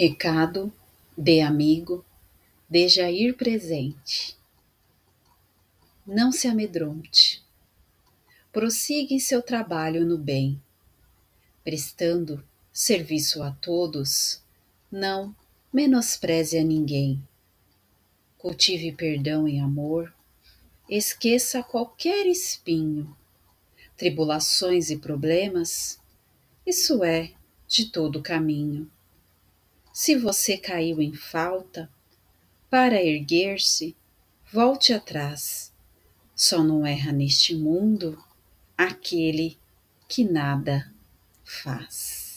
Recado de amigo de Jair Presente. Não se amedronte. Prossiga em seu trabalho no bem, prestando serviço a todos, não menospreze a ninguém. Cultive perdão e amor, esqueça qualquer espinho, tribulações e problemas, isso é de todo caminho se você caiu em falta, para erguer-se, volte atrás. Só não erra neste mundo aquele que nada faz.